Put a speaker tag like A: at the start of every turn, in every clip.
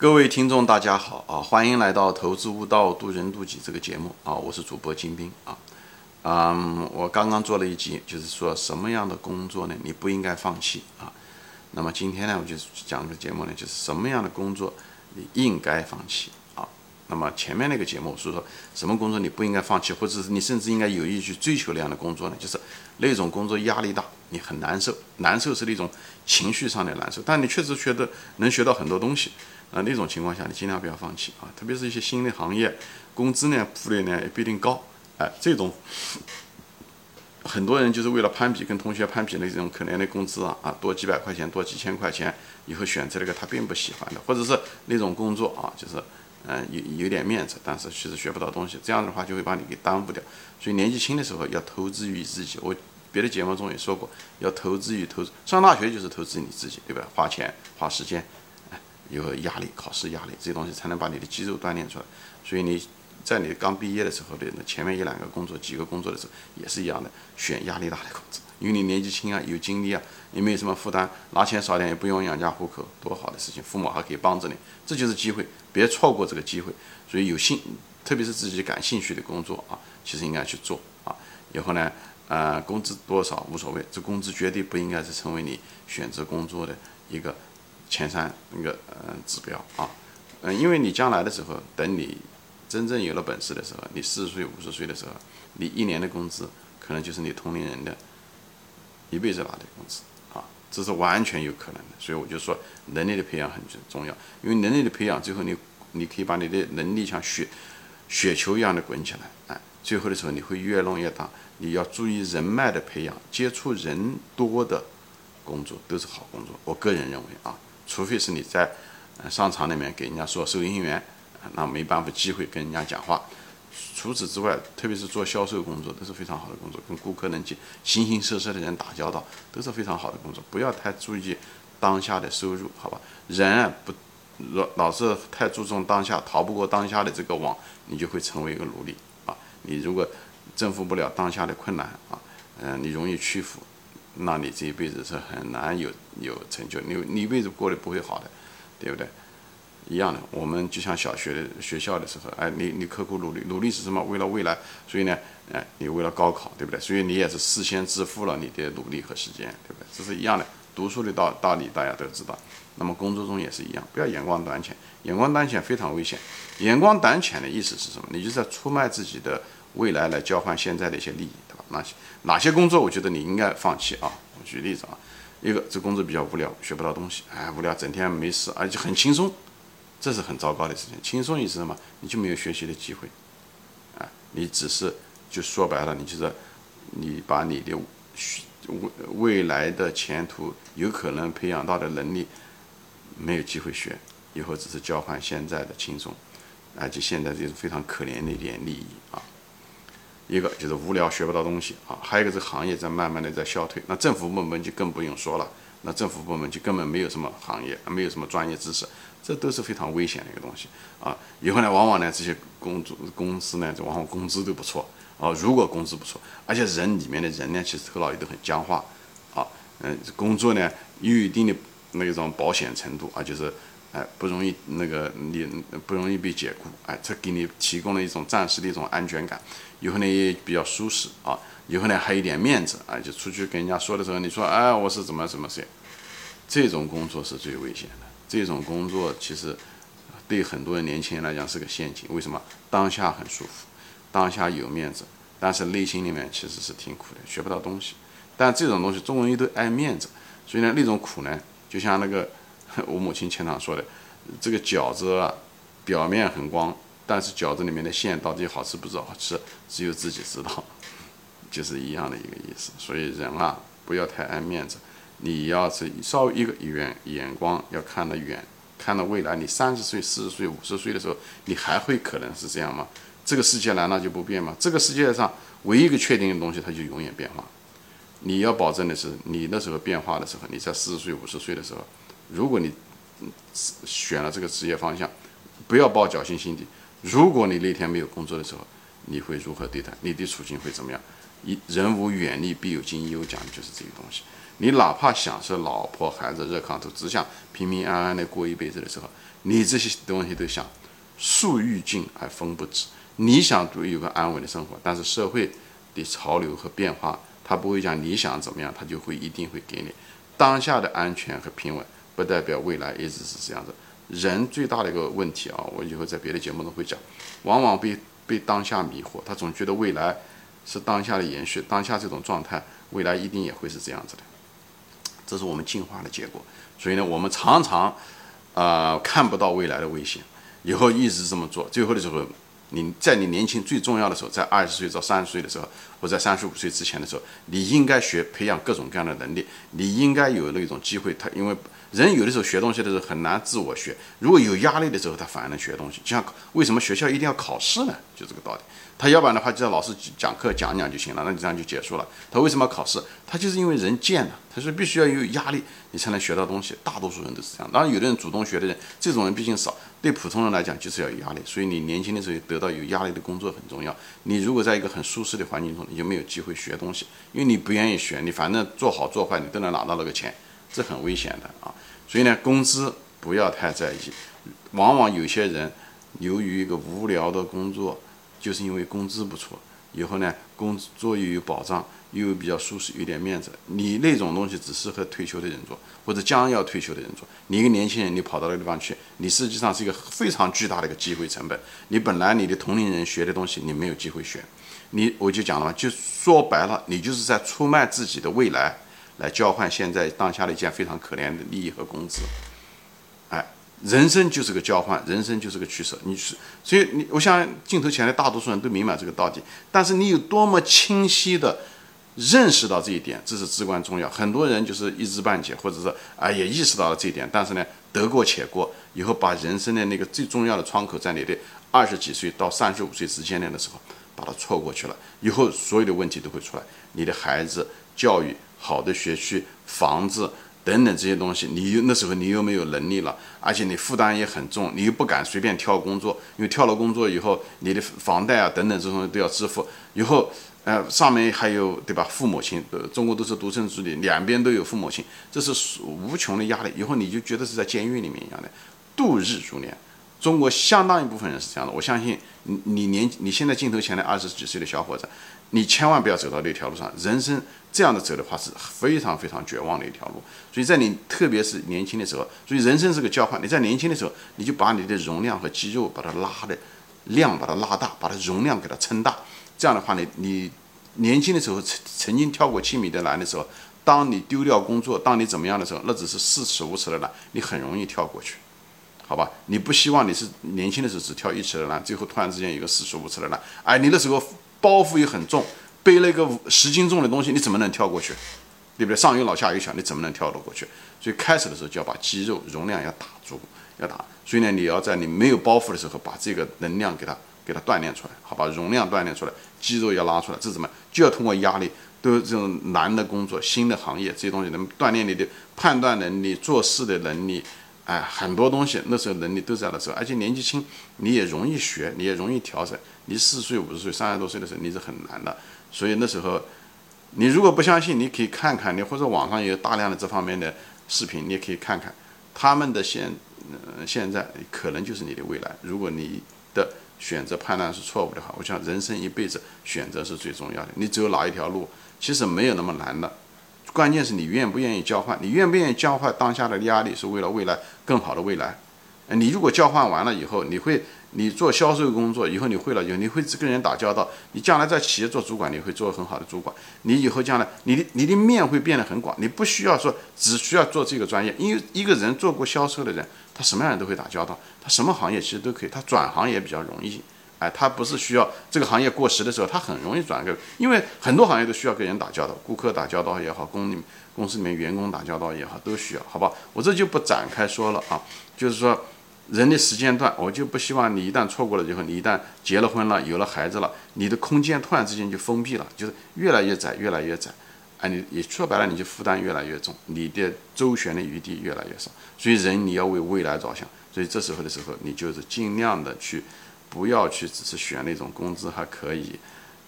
A: 各位听众，大家好啊！欢迎来到《投资悟道，渡人渡己》这个节目啊！我是主播金兵啊。嗯，我刚刚做了一集，就是说什么样的工作呢？你不应该放弃啊。那么今天呢，我就讲个节目呢，就是什么样的工作你应该放弃啊。那么前面那个节目是说什么工作你不应该放弃，或者是你甚至应该有意去追求那样的工作呢？就是那种工作压力大，你很难受，难受是那种情绪上的难受，但你确实觉得能学到很多东西。啊，那种情况下，你尽量不要放弃啊！特别是一些新的行业，工资呢、福利呢也不一定高，哎，这种很多人就是为了攀比，跟同学攀比那种可怜的工资啊啊，多几百块钱、多几千块钱，以后选择了一个他并不喜欢的，或者是那种工作啊，就是嗯有有点面子，但是其实学不到东西，这样的话就会把你给耽误掉。所以年纪轻的时候要投资于自己。我别的节目中也说过，要投资于投资，上大学就是投资你自己，对吧？花钱花时间。有压力，考试压力，这些东西才能把你的肌肉锻炼出来。所以你在你刚毕业的时候的前面一两个工作、几个工作的时候，也是一样的，选压力大的工作，因为你年纪轻啊，有精力啊，也没有什么负担，拿钱少点也不用养家糊口，多好的事情，父母还可以帮着你，这就是机会，别错过这个机会。所以有兴，特别是自己感兴趣的工作啊，其实应该去做啊。以后呢，呃，工资多少无所谓，这工资绝对不应该是成为你选择工作的一个。前三那个呃指标啊，嗯，因为你将来的时候，等你真正有了本事的时候，你四十岁五十岁的时候，你一年的工资可能就是你同龄人的一辈子拿的工资啊，这是完全有可能的。所以我就说，能力的培养很重要，因为能力的培养，最后你你可以把你的能力像雪雪球一样的滚起来，哎，最后的时候你会越弄越大。你要注意人脉的培养，接触人多的工作都是好工作。我个人认为啊。除非是你在商场里面给人家做收银员，那没办法机会跟人家讲话。除此之外，特别是做销售工作都是非常好的工作，跟顾客能去形形色色的人打交道都是非常好的工作。不要太注意当下的收入，好吧？人不老老是太注重当下，逃不过当下的这个网，你就会成为一个奴隶啊！你如果征服不了当下的困难啊，嗯，你容易屈服。那你这一辈子是很难有有成就，你你一辈子过得不会好的，对不对？一样的，我们就像小学的学校的时候，哎，你你刻苦努力，努力是什么？为了未来，所以呢，哎，你为了高考，对不对？所以你也是事先支付了你的努力和时间，对不对？这是一样的，读书的道道理大家都知道。那么工作中也是一样，不要眼光短浅，眼光短浅非常危险。眼光短浅的意思是什么？你就是在出卖自己的未来来交换现在的一些利益。哪些哪些工作，我觉得你应该放弃啊？我举例子啊，一个这工作比较无聊，学不到东西，哎，无聊，整天没事，而且很轻松，这是很糟糕的事情。轻松意思什么？你就没有学习的机会，啊，你只是就说白了，你就是你把你的未未来的前途有可能培养到的能力没有机会学，以后只是交换现在的轻松，而且现在这是非常可怜的一点利益啊。一个就是无聊学不到东西啊，还有一个是行业在慢慢的在消退，那政府部门就更不用说了，那政府部门就根本没有什么行业，没有什么专业知识，这都是非常危险的一个东西啊。以后呢，往往呢这些工作公司呢，就往往工资都不错啊。如果工资不错，而且人里面的人呢，其实头脑也都很僵化啊。嗯，工作呢有一定的那种保险程度啊，就是哎不容易那个你不容易被解雇，哎，这给你提供了一种暂时的一种安全感。以后呢也比较舒适啊，以后呢还有点面子啊，就出去跟人家说的时候，你说哎我是怎么怎么谁，这种工作是最危险的。这种工作其实对很多年轻人来讲是个陷阱。为什么？当下很舒服，当下有面子，但是内心里面其实是挺苦的，学不到东西。但这种东西，中国人都爱面子，所以呢那种苦呢，就像那个 我母亲经常说的，这个饺子，表面很光。但是饺子里面的馅到底好吃不好吃，只有自己知道，就是一样的一个意思。所以人啊，不要太爱面子，你要是稍微一个远眼光要看得远，看到未来，你三十岁、四十岁、五十岁的时候，你还会可能是这样吗？这个世界难道就不变吗？这个世界上唯一一个确定的东西，它就永远变化。你要保证的是，你那时候变化的时候，你在四十岁、五十岁的时候，如果你选了这个职业方向，不要抱侥幸心理。如果你那天没有工作的时候，你会如何对待？你的处境会怎么样？一人无远虑，必有近忧，讲的就是这个东西。你哪怕享受老婆孩子热炕头，只想平平安安的过一辈子的时候，你这些东西都想树欲静而风不止。你想有个安稳的生活，但是社会的潮流和变化，他不会讲你想怎么样，他就会一定会给你当下的安全和平稳，不代表未来一直是这样子。人最大的一个问题啊，我以后在别的节目中会讲，往往被被当下迷惑，他总觉得未来是当下的延续，当下这种状态，未来一定也会是这样子的。这是我们进化的结果。所以呢，我们常常啊看不到未来的危险，以后一直这么做，最后的时候。你在你年轻最重要的时候，在二十岁到三十岁的时候，或在三十五岁之前的时候，你应该学培养各种各样的能力。你应该有那种机会，他因为人有的时候学东西的时候很难自我学，如果有压力的时候，他反而能学东西。就像为什么学校一定要考试呢？就这个道理。他要不然的话，就让老师讲课讲讲就行了，那就这样就结束了。他为什么要考试？他就是因为人贱呐，他说必须要有压力，你才能学到东西。大多数人都是这样，当然有的人主动学的人，这种人毕竟少。对普通人来讲，就是要有压力。所以你年轻的时候得到有压力的工作很重要。你如果在一个很舒适的环境中，你就没有机会学东西，因为你不愿意学，你反正做好做坏，你都能拿到那个钱，这很危险的啊。所以呢，工资不要太在意。往往有些人由于一个无聊的工作。就是因为工资不错，以后呢，工作又有保障，又有比较舒适，有点面子。你那种东西只适合退休的人做，或者将要退休的人做。你一个年轻人，你跑到那个地方去，你实际上是一个非常巨大的一个机会成本。你本来你的同龄人学的东西，你没有机会学。你我就讲了嘛，就说白了，你就是在出卖自己的未来，来交换现在当下的一件非常可怜的利益和工资。哎人生就是个交换，人生就是个取舍。你是，所以你，我想镜头前的大多数人都明白这个道理。但是你有多么清晰的认识到这一点，这是至关重要。很多人就是一知半解，或者是啊也意识到了这一点，但是呢得过且过，以后把人生的那个最重要的窗口在你的二十几岁到三十五岁之间的时候，把它错过去了，以后所有的问题都会出来。你的孩子教育好的学区、房子。等等这些东西，你那时候你又没有能力了，而且你负担也很重，你又不敢随便挑工作，因为挑了工作以后，你的房贷啊等等这种都要支付，以后呃上面还有对吧？父母亲，呃中国都是独生子女，两边都有父母亲，这是无穷的压力，以后你就觉得是在监狱里面一样的度日如年。中国相当一部分人是这样的，我相信你你年你现在镜头前的二十几岁的小伙子，你千万不要走到那条路上，人生。这样的走的话是非常非常绝望的一条路，所以在你特别是年轻的时候，所以人生是个交换。你在年轻的时候，你就把你的容量和肌肉把它拉的量把它拉大，把它容量给它撑大。这样的话，你你年轻的时候曾曾经跳过七米的栏的时候，当你丢掉工作，当你怎么样的时候，那只是四尺五尺的栏，你很容易跳过去，好吧？你不希望你是年轻的时候只跳一尺的栏，最后突然之间有个四十五尺的栏，哎，你那时候包袱又很重。背了一个十斤重的东西，你怎么能跳过去？对不对？上有老下有小，你怎么能跳得过去？所以开始的时候就要把肌肉容量要打足，要打。所以呢，你要在你没有包袱的时候，把这个能量给它给它锻炼出来，好吧？容量锻炼出来，肌肉要拉出来，这怎么就要通过压力？都是这种难的工作、新的行业，这些东西能锻炼你的判断能力、做事的能力，哎，很多东西那时候能力都在那时候，而且年纪轻，你也容易学，你也容易调整。你四十岁、五十岁、三十多岁的时候，你是很难的。所以那时候，你如果不相信，你可以看看你或者网上有大量的这方面的视频，你也可以看看他们的现呃现在可能就是你的未来。如果你的选择判断是错误的话，我想人生一辈子选择是最重要的。你走哪一条路，其实没有那么难的，关键是你愿不愿意交换，你愿不愿意交换当下的压力，是为了未来更好的未来。你如果交换完了以后，你会。你做销售工作以后，你会了以后，你会跟人打交道。你将来在企业做主管，你会做很好的主管。你以后将来，你的你的面会变得很广。你不需要说只需要做这个专业，因为一个人做过销售的人，他什么样人都会打交道，他什么行业其实都可以。他转行也比较容易。哎，他不是需要这个行业过时的时候，他很容易转个，因为很多行业都需要跟人打交道，顾客打交道也好，公里公司里面员工打交道也好，都需要，好吧？我这就不展开说了啊，就是说。人的时间段，我就不希望你一旦错过了以后，你一旦结了婚了，有了孩子了，你的空间突然之间就封闭了，就是越来越窄，越来越窄，啊，你你说白了，你就负担越来越重，你的周旋的余地越来越少。所以人你要为未来着想，所以这时候的时候，你就是尽量的去，不要去只是选那种工资还可以，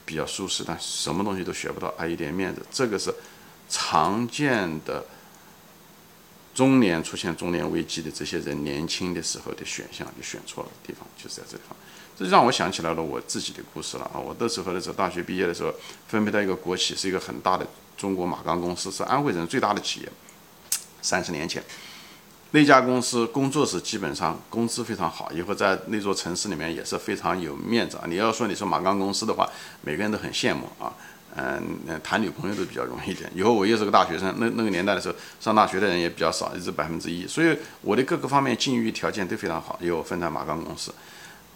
A: 比较舒适，但什么东西都学不到，还一点面子，这个是常见的中年出现中年危机的这些人年轻的时候的选项就选错了地方，就是在这地方。这让我想起来了我自己的故事了啊！我那时候的时候，大学毕业的时候分配到一个国企，是一个很大的中国马钢公司，是安徽人最大的企业。三十年前，那家公司工作是基本上工资非常好，以后在那座城市里面也是非常有面子啊！你要说你是马钢公司的话，每个人都很羡慕啊。嗯，谈女朋友都比较容易一点。以后我又是个大学生，那那个年代的时候上大学的人也比较少，也是百分之一，所以我的各个方面境遇条件都非常好。因为我分在马钢公司，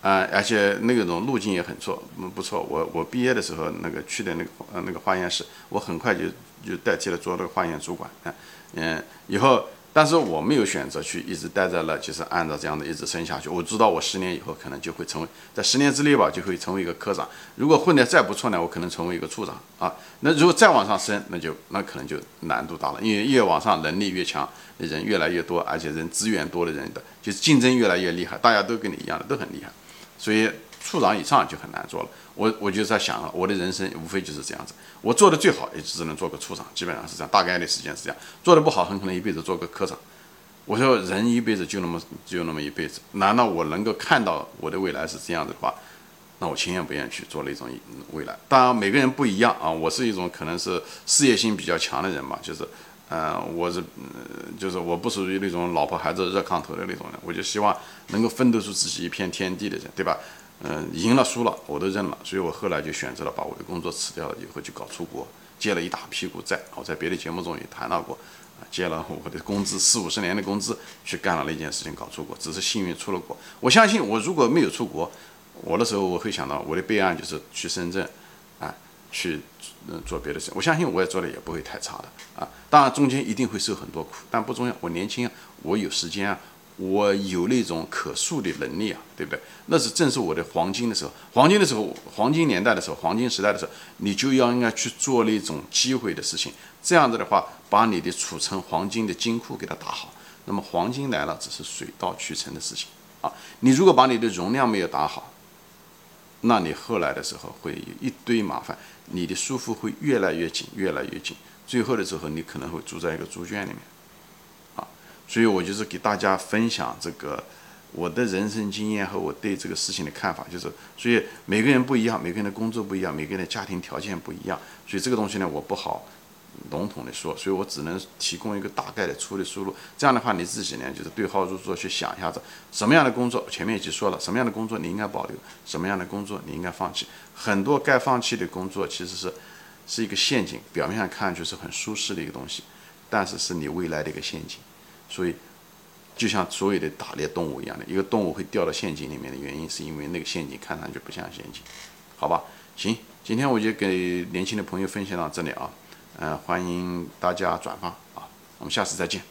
A: 啊，而且那个种路径也很错，嗯，不错。我我毕业的时候那个去的那个呃那个化验室，我很快就就代替了做那个化验主管，嗯嗯，以后。但是我没有选择去一直待在了，就是按照这样的一直升下去。我知道我十年以后可能就会成为，在十年之内吧，就会成为一个科长。如果混得再不错呢，我可能成为一个处长啊。那如果再往上升，那就那可能就难度大了，因为越往上能力越强人越来越多，而且人资源多的人的，就是竞争越来越厉害，大家都跟你一样的都很厉害，所以。处长以上就很难做了，我我就在想，我的人生无非就是这样子，我做的最好也只能做个处长，基本上是这样，大概率时间是这样，做的不好很可能一辈子做个科长。我说人一辈子就那么就那么一辈子，难道我能够看到我的未来是这样子的话，那我情愿不愿意去做那种未来。当然每个人不一样啊，我是一种可能是事业心比较强的人嘛，就是，嗯，我是，就是我不属于那种老婆孩子热炕头的那种人，我就希望能够奋斗出自己一片天地的人，对吧？嗯，赢了输了我都认了，所以我后来就选择了把我的工作辞掉了，以后就搞出国，借了一大屁股债。我在别的节目中也谈到过，啊，借了我的工资四五十年的工资去干了那件事情，搞出国，只是幸运出了国。我相信我如果没有出国，我的时候我会想到我的备案就是去深圳，啊，去嗯做别的事。我相信我也做的也不会太差的啊。当然中间一定会受很多苦，但不重要。我年轻，我有时间啊。我有那种可塑的能力啊，对不对？那是正是我的黄金的时候，黄金的时候，黄金年代的时候，黄金时代的时候，你就要应该去做那种机会的事情。这样子的话，把你的储存黄金的金库给它打好，那么黄金来了只是水到渠成的事情啊。你如果把你的容量没有打好，那你后来的时候会有一堆麻烦，你的束缚会越来越紧，越来越紧，最后的时候你可能会住在一个猪圈里面。所以我就是给大家分享这个我的人生经验和我对这个事情的看法，就是所以每个人不一样，每个人的工作不一样，每个人的家庭条件不一样，所以这个东西呢我不好笼统的说，所以我只能提供一个大概的粗的输入。这样的话你自己呢就是对号入座去想一下子，什么样的工作前面已经说了，什么样的工作你应该保留，什么样的工作你应该放弃。很多该放弃的工作其实是是一个陷阱，表面上看上去是很舒适的一个东西，但是是你未来的一个陷阱。所以，就像所有的打猎动物一样的，一个动物会掉到陷阱里面的原因，是因为那个陷阱看上去不像陷阱，好吧？行，今天我就给年轻的朋友分享到这里啊，嗯，欢迎大家转发啊，我们下次再见。